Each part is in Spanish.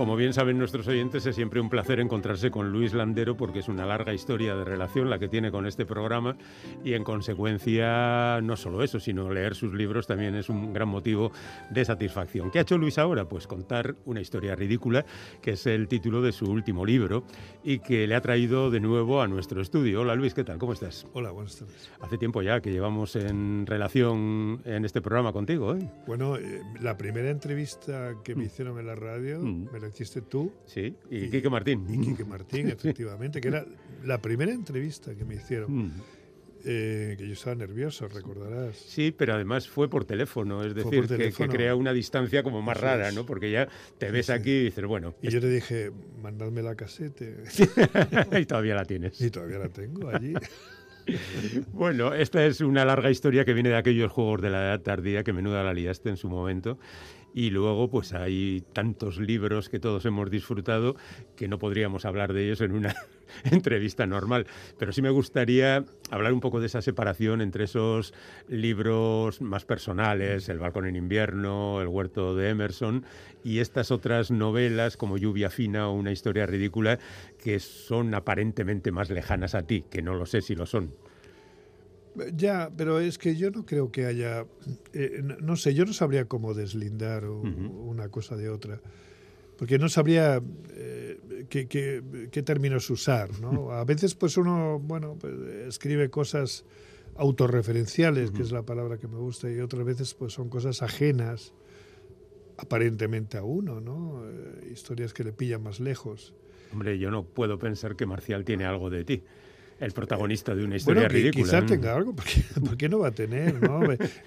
Como bien saben nuestros oyentes, es siempre un placer encontrarse con Luis Landero porque es una larga historia de relación la que tiene con este programa y en consecuencia no solo eso, sino leer sus libros también es un gran motivo de satisfacción. ¿Qué ha hecho Luis ahora? Pues contar una historia ridícula, que es el título de su último libro y que le ha traído de nuevo a nuestro estudio. Hola Luis, ¿qué tal? ¿Cómo estás? Hola, buenas tardes. Hace tiempo ya que llevamos en relación en este programa contigo. ¿eh? Bueno, eh, la primera entrevista que me mm. hicieron en la radio mm. me la hiciste tú. Sí, y, Quique Martín. Y Quique Martín, efectivamente, que era la primera entrevista que me hicieron. Mm. Eh, que yo estaba nervioso, recordarás. Sí, pero además fue por teléfono, es decir, Que, crea una distancia como más rara, ¿no? Porque ya te ves aquí y dices, bueno. Y yo te dije, mandadme la casete. y todavía la tienes. Y todavía la tengo allí. bueno, esta es una larga historia que viene de aquellos juegos de la edad tardía que menuda la liaste en su momento y luego, pues hay tantos libros que todos hemos disfrutado que no podríamos hablar de ellos en una entrevista normal. Pero sí me gustaría hablar un poco de esa separación entre esos libros más personales, El balcón en invierno, El huerto de Emerson, y estas otras novelas como Lluvia fina o Una historia ridícula, que son aparentemente más lejanas a ti, que no lo sé si lo son. Ya, pero es que yo no creo que haya, eh, no, sé, yo no sabría cómo deslindar una cosa de otra, porque no sabría eh, qué, términos usar, ¿no? A veces pues uno, bueno, pues, escribe cosas autorreferenciales, que es la palabra que me gusta, y otras veces pues son cosas ajenas aparentemente a uno, ¿no? Eh, historias que le pillan más lejos. Hombre, yo no puedo pensar que Marcial tiene algo de ti el protagonista de una historia bueno, ridícula. Quizá tenga algo, porque, qué no va a tener? ¿no?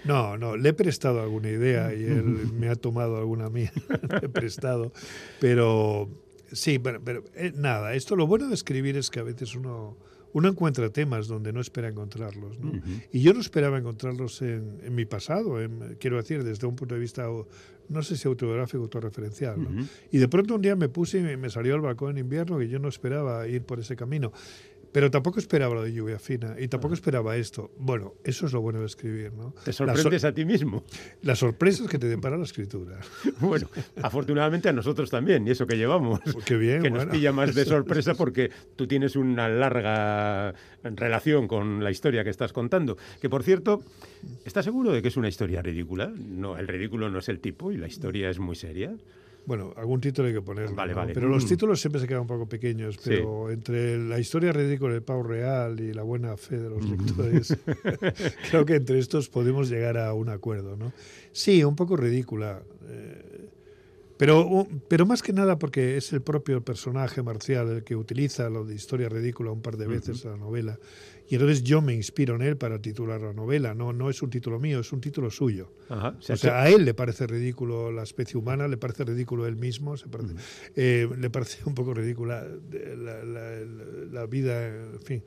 no, no, le he prestado alguna idea y él me ha tomado alguna mía, he prestado, pero sí, pero, pero eh, nada, esto lo bueno de escribir es que a veces uno uno encuentra temas donde no espera encontrarlos. ¿no? Y yo no esperaba encontrarlos en, en mi pasado, quiero decir, desde un punto de vista, no sé si autobiográfico o autorreferencial. ¿no? Y de pronto un día me puse y me salió al balcón en invierno y yo no esperaba ir por ese camino. Pero tampoco esperaba lo de lluvia fina y tampoco esperaba esto. Bueno, eso es lo bueno de escribir, ¿no? Te sorprendes a ti mismo. Las sorpresas que te depara la escritura. Bueno, afortunadamente a nosotros también, y eso que llevamos. Pues qué bien. Que nos pilla más de sorpresa porque tú tienes una larga relación con la historia que estás contando. Que por cierto, ¿estás seguro de que es una historia ridícula? No, el ridículo no es el tipo y la historia es muy seria. Bueno, algún título hay que poner. Vale, vale. Pero los mm. títulos siempre se quedan un poco pequeños. Pero entre la historia ridícula del pavo real y la buena fe de los lectores, creo que entre estos podemos llegar a un acuerdo, ¿no? Sí, un poco ridícula. Eh, pero, pero más que nada porque es el propio personaje marcial el que utiliza lo de historia ridícula un par de veces en la novela. Y entonces yo me inspiro en él para titular la novela. No, no es un título mío, es un título suyo. o sea, a él le parece ridículo la especie humana, le parece ridículo él mismo, se parece, eh, le parece un poco ridícula la, la vida, en fin.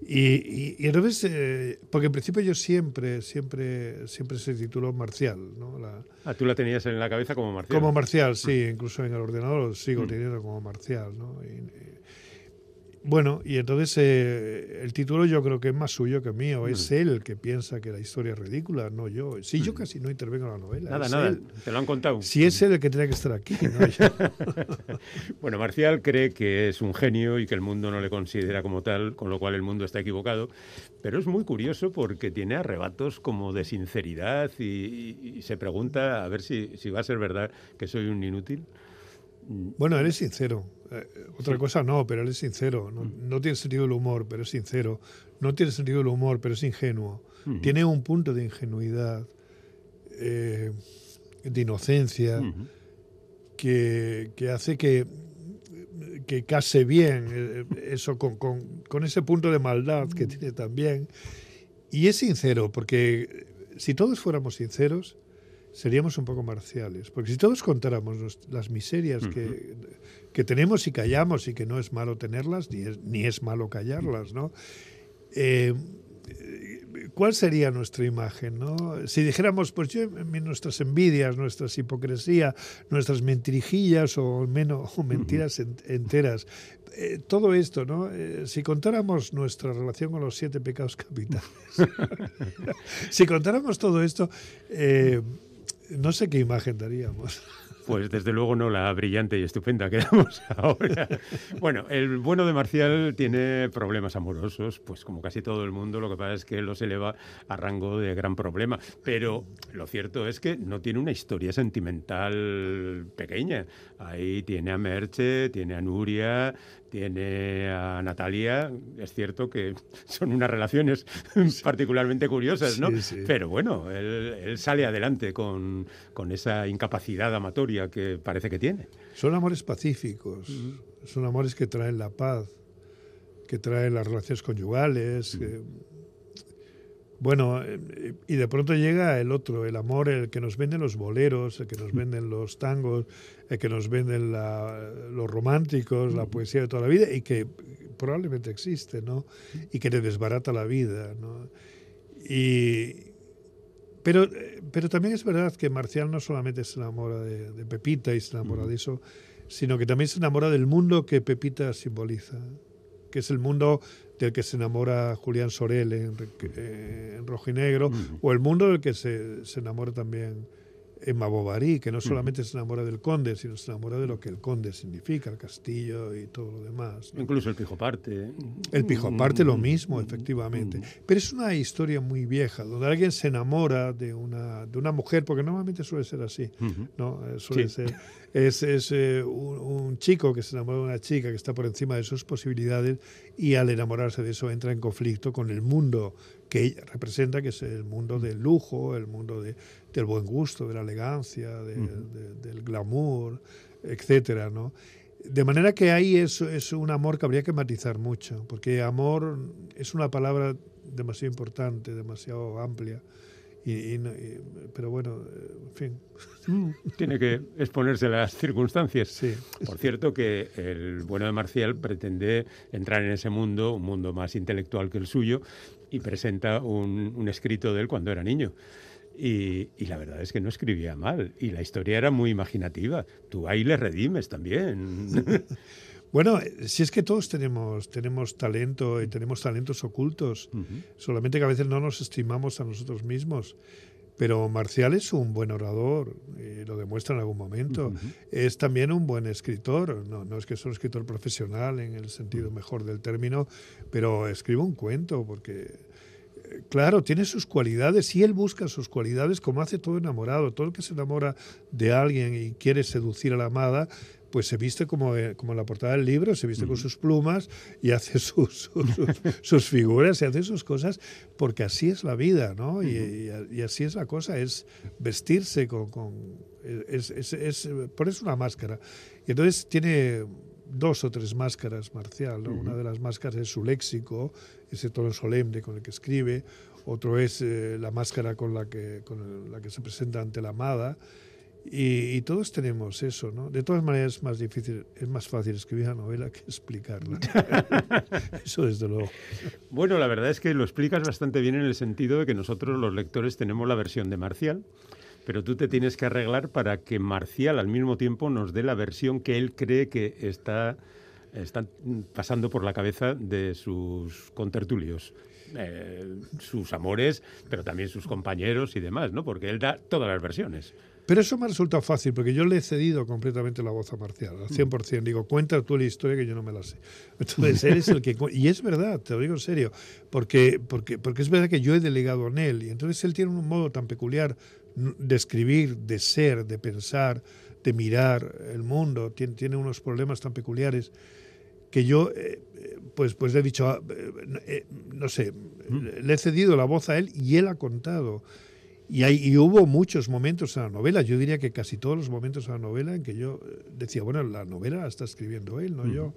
Y, y, entonces, eh, porque en principio yo siempre, siempre, siempre se tituló Marcial. ¿no? ah, tú la tenías en la cabeza como Marcial. Como Marcial, sí, incluso en el ordenador lo sigo mm. teniendo como Marcial. ¿no? Y, bueno, y entonces eh, el título yo creo que es más suyo que mío. Es él el que piensa que la historia es ridícula, no yo. Sí, yo casi no intervengo en la novela. Nada, nada, te lo han contado. Si es él el que tiene que estar aquí, bueno, Marcial cree que es un genio y que el mundo no le considera como tal, con lo cual el mundo está equivocado. Pero es muy curioso porque tiene arrebatos como de sinceridad y, se pregunta a ver si, si va a ser verdad que soy un inútil. Bueno, él es sincero. Eh, otra cosa no, pero él es sincero. No, tiene sentido el humor, pero es sincero. No tiene sentido el humor, pero es ingenuo. Tiene un punto de ingenuidad, eh, de inocencia, que, hace que, que case bien eh, eso con, con, ese punto de maldad que tiene también. Y es sincero, porque si todos fuéramos sinceros, seríamos un poco marciales. Porque si todos contáramos las miserias que, que, tenemos y callamos y que no es malo tenerlas, ni es, ni es malo callarlas, ¿no? Eh, ¿Cuál sería nuestra imagen? ¿no? Si dijéramos, pues yo, nuestras envidias, nuestras hipocresía, nuestras mentirijillas o, menos, o mentiras enteras, eh, todo esto, ¿no? Eh, si contáramos nuestra relación con los siete pecados capitales, si contáramos todo esto, no sé qué imagen daríamos. Pues desde luego no la brillante y estupenda que damos ahora. Bueno, el bueno de Marcial tiene problemas amorosos, pues como casi todo el mundo, lo que pasa es que los eleva a rango de gran problema. Pero lo cierto es que no tiene una historia sentimental pequeña. Ahí tiene a Merche, tiene a Nuria, tiene a Natalia. Es cierto que son unas relaciones particularmente curiosas, ¿no? Pero bueno, él, sale adelante con, con, esa incapacidad amatoria que parece que tiene. Son amores pacíficos, son amores que traen la paz, que traen las relaciones conyugales. Bueno, eh, y de pronto llega el otro, el amor, el que nos venden los boleros, el que nos venden los tangos, el que nos venden los románticos, la poesía de toda la vida y que probablemente existe, ¿no? Y que te desbarata la vida, ¿no? Y, pero, pero también es verdad que Marcial no solamente se enamora de, de Pepita y se enamora de eso, sino que también se enamora del mundo que Pepita simboliza, que es el mundo del que se enamora Julián Sorel en, en Rojo y Negro, o el mundo del que se, se enamora también Emma Bovary, que no solamente se enamora del conde, sino se enamora de lo que el conde significa, el castillo y todo lo demás. Incluso el Pijoparte. El Pijoparte lo mismo, efectivamente. Pero es una historia muy vieja, donde alguien se enamora de una, de una mujer, porque normalmente suele ser así, ¿no? Eh, suele ser, es, es eh, un, chico que se enamora de una chica que está por encima de sus posibilidades y al enamorarse de eso entra en conflicto con el mundo que ella representa, que es el mundo del lujo, el mundo de, del buen gusto, de la elegancia, del glamour, etcétera, ¿no? De manera que ahí es, es un amor que habría que matizar mucho, porque amor es una palabra demasiado importante, demasiado amplia. Y, pero bueno, en fin. Mm, tiene que exponerse las circunstancias. Sí. Por cierto, que el bueno de Marcial pretende entrar en ese mundo, un mundo más intelectual que el suyo, y presenta un, escrito de él cuando era niño. Y, la verdad es que no escribía mal. Y la historia era muy imaginativa. Tú ahí le redimes también. Bueno, si es que todos tenemos, tenemos talento y tenemos talentos ocultos, solamente que a veces no nos estimamos a nosotros mismos. Pero Marcial es un buen orador, y lo demuestra en algún momento. Es también un buen escritor, no, no es que sea un escritor profesional en el sentido mejor del término, pero escribe un cuento porque claro, tiene sus cualidades y él busca sus cualidades como hace todo enamorado. Todo el que se enamora de alguien y quiere seducir a la amada, pues se viste como, eh, como la portada del libro, se viste con sus plumas y hace sus, sus, figuras y hace sus cosas, porque así es la vida, ¿no? Y, así es la cosa, es vestirse con... con es, es, es, ponerse una máscara. Y entonces tiene dos o tres máscaras marcial. Una de las máscaras es su léxico, ese tono solemne con el que escribe. Otro es eh, la máscara con la que, con la que se presenta ante la amada. Y, todos tenemos eso, ¿no? De todas maneras es más difícil, es más fácil escribir una novela que explicarla. eso desde luego. Bueno, la verdad es que lo explicas bastante bien en el sentido de que nosotros los lectores tenemos la versión de Marcial, pero tú te tienes que arreglar para que Marcial al mismo tiempo nos dé la versión que él cree que está, pasando por la cabeza de sus contertulios. Eh, sus amores, pero también sus compañeros y demás, ¿no? Porque él da todas las versiones. Pero eso me ha resultado fácil, porque yo le he cedido completamente la voz a Marcial, al 100%. Digo, cuenta tú la historia que yo no me la sé. Entonces, él es el que... Y es verdad, te lo digo en serio, porque, porque, porque es verdad que yo he delegado en él, y entonces él tiene un modo tan peculiar de escribir, de ser, de pensar, de mirar el mundo, tiene, tiene unos problemas tan peculiares que yo eh, pues, pues he dicho, ah, eh, eh, no sé, mm. le he cedido la voz a él y él ha contado. Y, hay, y hubo muchos momentos en la novela, yo diría que casi todos los momentos en la novela en que yo decía, bueno, la novela la está escribiendo él, no yo.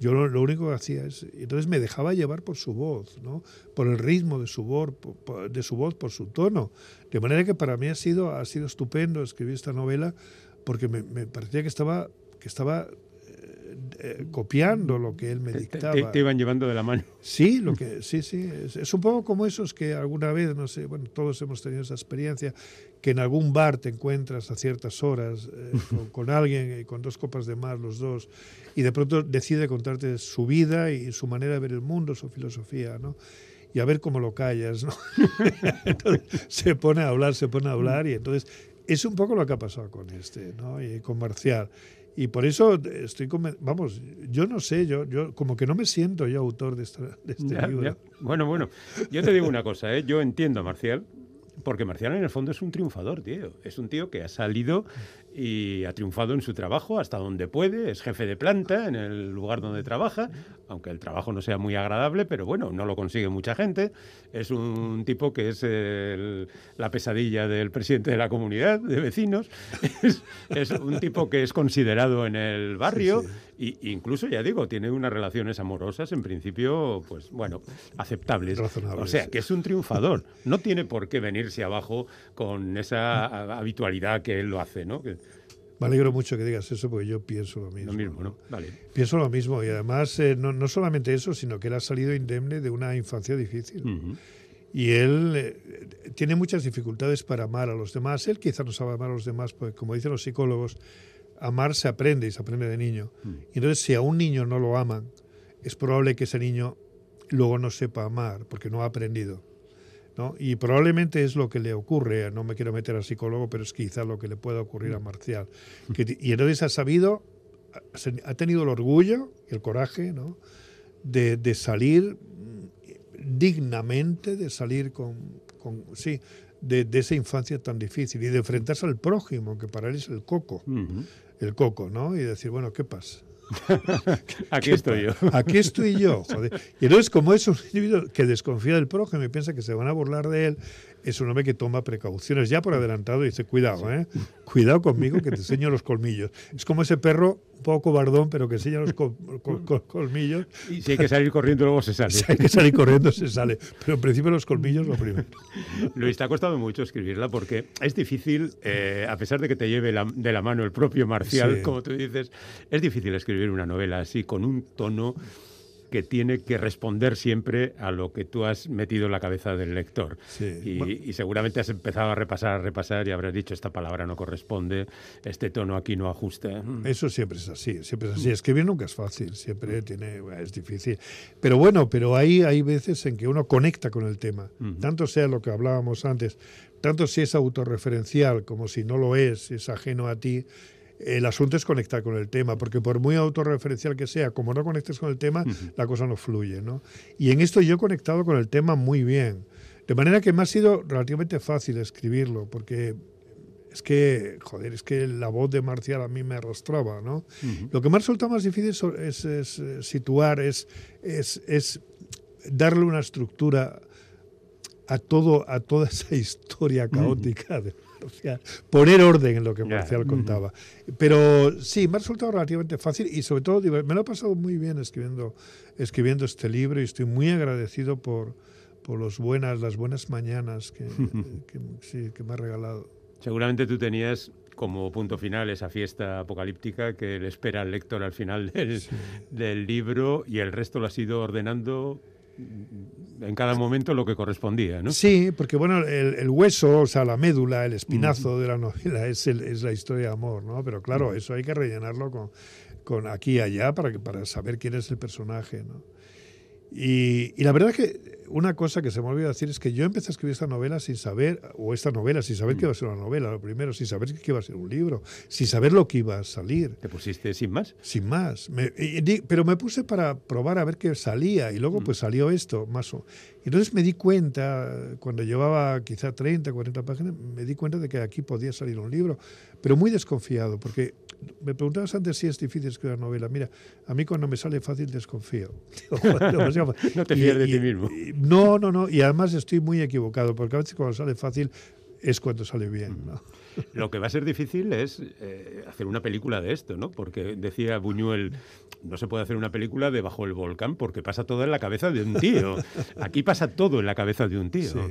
Yo lo, único que hacía es, entonces me dejaba llevar por su voz, ¿no? por el ritmo de su voz, por, de su voz, por su tono. De manera que para mí ha sido, ha sido estupendo escribir esta novela porque me, me parecía que estaba, que estaba eh, copiando lo que él me dictaba. Te, iban llevando de la mano. Sí, lo que, sí, sí. Es, un poco como esos que alguna vez, no sé, bueno, todos hemos tenido esa experiencia, que en algún bar te encuentras a ciertas horas eh, con, alguien, y con dos copas de más los dos, y de pronto decide contarte su vida y su manera de ver el mundo, su filosofía, ¿no? Y a ver cómo lo callas, ¿no? entonces se pone a hablar, se pone a hablar, y entonces es un poco lo que ha pasado con este, ¿no? Y con Marcial. Y por eso estoy, vamos, yo no sé, yo, yo como que no me siento yo autor de, de este libro. Bueno, bueno, yo te digo una cosa, ¿eh? yo entiendo a Marcial, porque Marcial en el fondo es un triunfador, tío. Es un tío que ha salido y ha triunfado en su trabajo hasta donde puede, es jefe de planta en el lugar donde trabaja, aunque el trabajo no sea muy agradable, pero bueno, no lo consigue mucha gente. Es un tipo que es la pesadilla del presidente de la comunidad de vecinos, es, un tipo que es considerado en el barrio e incluso, ya digo, tiene unas relaciones amorosas en principio, pues bueno, aceptables. O sea, que es un triunfador. No tiene por qué venirse abajo con esa habitualidad que él lo hace, ¿no? Me alegro mucho que digas eso porque yo pienso lo mismo. Lo mismo, ¿no? Vale. Pienso lo mismo y además eh, no, no, solamente eso, sino que él ha salido indemne de una infancia difícil. Y él eh, tiene muchas dificultades para amar a los demás. Él quizá no sabe amar a los demás, porque como dicen los psicólogos, amar se aprende y se aprende de niño. Y entonces si a un niño no lo aman, es probable que ese niño luego no sepa amar porque no ha aprendido. Y probablemente es lo que le ocurre, no me quiero meter al psicólogo, pero es quizá lo que le pueda ocurrir a mm. Marcial. y entonces ha sabido, ha tenido el orgullo y el coraje de, salir dignamente, de salir con, sí, de, esa infancia tan difícil y de enfrentarse al prójimo, que para él es el coco, el coco, ¿no? Y decir, bueno, ¿qué pasa? Aquí estoy yo. Aquí estoy yo, joder. Y entonces, como es un individuo que desconfía del prójimo y piensa que se van a burlar de él, es un hombre que toma precauciones ya por adelantado y dice, cuidado, ¿eh? cuidado conmigo que te enseño los colmillos. Es como ese perro un poco bardón, pero que enseña los colmillos. Y si hay que salir corriendo, luego se sale. Si hay que salir corriendo, se sale. Pero en principio los colmillos lo primero. Luis, te ha costado mucho escribirla porque es difícil, eh, a pesar de que te lleve de la mano el propio Marcial, como tú dices, es difícil escribir una novela así, con un tono que tiene que responder siempre a lo que tú has metido en la cabeza del lector. Y, seguramente has empezado a repasar, a repasar y habrás dicho esta palabra no corresponde, este tono aquí no ajusta. Mm. Eso siempre es así, siempre es así. Escribir nunca es fácil, siempre tiene, es difícil. Pero bueno, pero hay, hay veces en que uno conecta con el tema, tanto sea lo que hablábamos antes, tanto si es autorreferencial como si no lo es, es ajeno a ti el asunto es conectar con el tema, porque por muy autorreferencial que sea, como no conectes con el tema, la cosa no fluye. ¿no? Y en esto yo he conectado con el tema muy bien. De manera que me ha sido relativamente fácil escribirlo, porque es que, joder, es que la voz de Marcial a mí me arrastraba, ¿no? Lo que me ha resultado más difícil es, eh, situar, es, darle una estructura a, todo, a toda esa historia caótica de poner orden en lo que Marcial contaba. Pero sí, me ha resultado relativamente fácil y sobre todo me lo he pasado muy bien escribiendo, escribiendo este libro y estoy muy agradecido por, por los buenas, las buenas mañanas que, que, me ha regalado. Seguramente tú tenías como punto final esa fiesta apocalíptica que le espera al lector al final del, del libro y el resto lo has ido ordenando en cada momento lo que correspondía, ¿no? Sí, porque bueno, el, hueso, o sea, la médula, el espinazo de la novela es, es, la historia de amor, ¿no? Pero claro, eso hay que rellenarlo con, con aquí y allá para, para saber quién es el personaje, ¿no? Y, y, la verdad es que una cosa que se me olvidó decir es que yo empecé a escribir esta novela sin saber, o esta novela, sin saber que iba a ser una novela, lo primero, sin saber que iba a ser un libro, sin saber lo que iba a salir. ¿Te pusiste sin más? Sin más. pero me puse para probar a ver qué salía, y luego mm. pues salió esto, más o Entonces me di cuenta, cuando llevaba quizá 30, 40 páginas, me di cuenta de que aquí podía salir un libro, pero muy desconfiado, porque me preguntabas antes si es difícil escribir una novela. Mira, a mí cuando me sale fácil desconfío. no te fías de ti mismo. No, no, no. Y además estoy muy equivocado, porque a veces cuando sale fácil es cuando sale bien. ¿no? Lo que va a ser difícil es eh, hacer una película de esto, ¿no? Porque decía Buñuel, no se puede hacer una película de Bajo el Volcán porque pasa todo en la cabeza de un tío. Aquí pasa todo en la cabeza de un tío.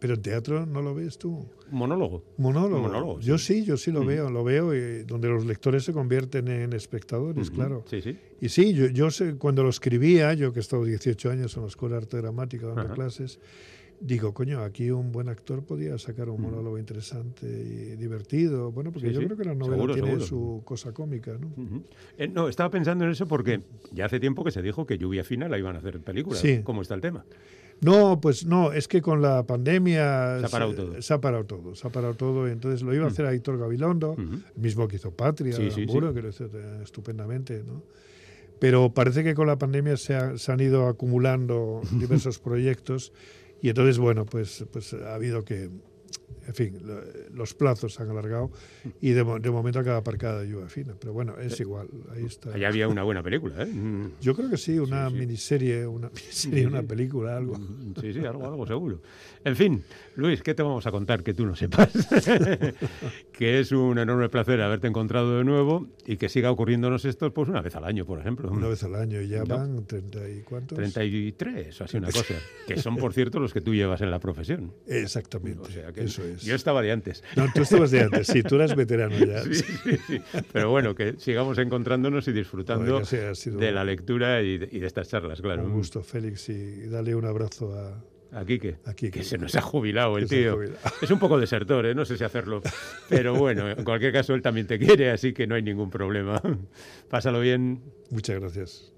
Pero, en teatro no lo ves tú. Monólogo. Monólogo. yo sí. yo sí lo veo, lo veo, y donde los lectores se convierten en espectadores, claro. Sí, sí. Y sí, yo, yo sé, cuando lo escribía, yo que he estado 18 años en la Escuela de Arte Dramática dando clases, digo, coño, aquí un buen actor podía sacar un monólogo interesante y divertido. Bueno, porque yo creo que la novela tiene su cosa cómica, ¿no? Eh, no, estaba pensando en eso porque ya hace tiempo que se dijo que Lluvia Fina la iban a hacer película. ¿Cómo está el tema? No, pues no, es que con la pandemia se ha parado todo. Se ha parado todo, se ha parado todo. Entonces lo iba a hacer Aitor Gabilondo, el mismo que hizo Patria, sí, sí, que lo hizo estupendamente, ¿no? Pero parece que con la pandemia se, se han ido acumulando diversos proyectos y entonces, bueno, pues, pues ha habido que, en fin, los plazos se han alargado y de, de momento acaba aparcada Lluvia Fina. Pero bueno, es igual. Ahí está. Allá había una buena película, ¿eh? Mm. Yo creo que sí, una miniserie, una miniserie, una película, algo. Mm, sí, sí, algo, algo seguro. En fin, Luis, ¿qué te vamos a contar que tú no sepas? que es un enorme placer haberte encontrado de nuevo y que siga ocurriéndonos esto pues una vez al año, por ejemplo. Una vez al año, y ya van treinta y cuántos. 33, o así una cosa. que son, por cierto, los que tú llevas en la profesión. Exactamente. O sea que Eso es. Yo estaba de antes. No, tú estabas de antes, sí, tú eras veterano ya. Sí, sí, sí. Pero bueno, que sigamos encontrándonos y disfrutando de la lectura y de, y de, estas charlas, claro. Un gusto, Félix, y dale un abrazo a, Aquí que, Aquí que se nos ha jubilado el tío. Es un poco desertor, ¿eh? no sé si hacerlo. Pero bueno, en cualquier caso él también te quiere, así que no hay ningún problema. Pásalo bien. Muchas gracias.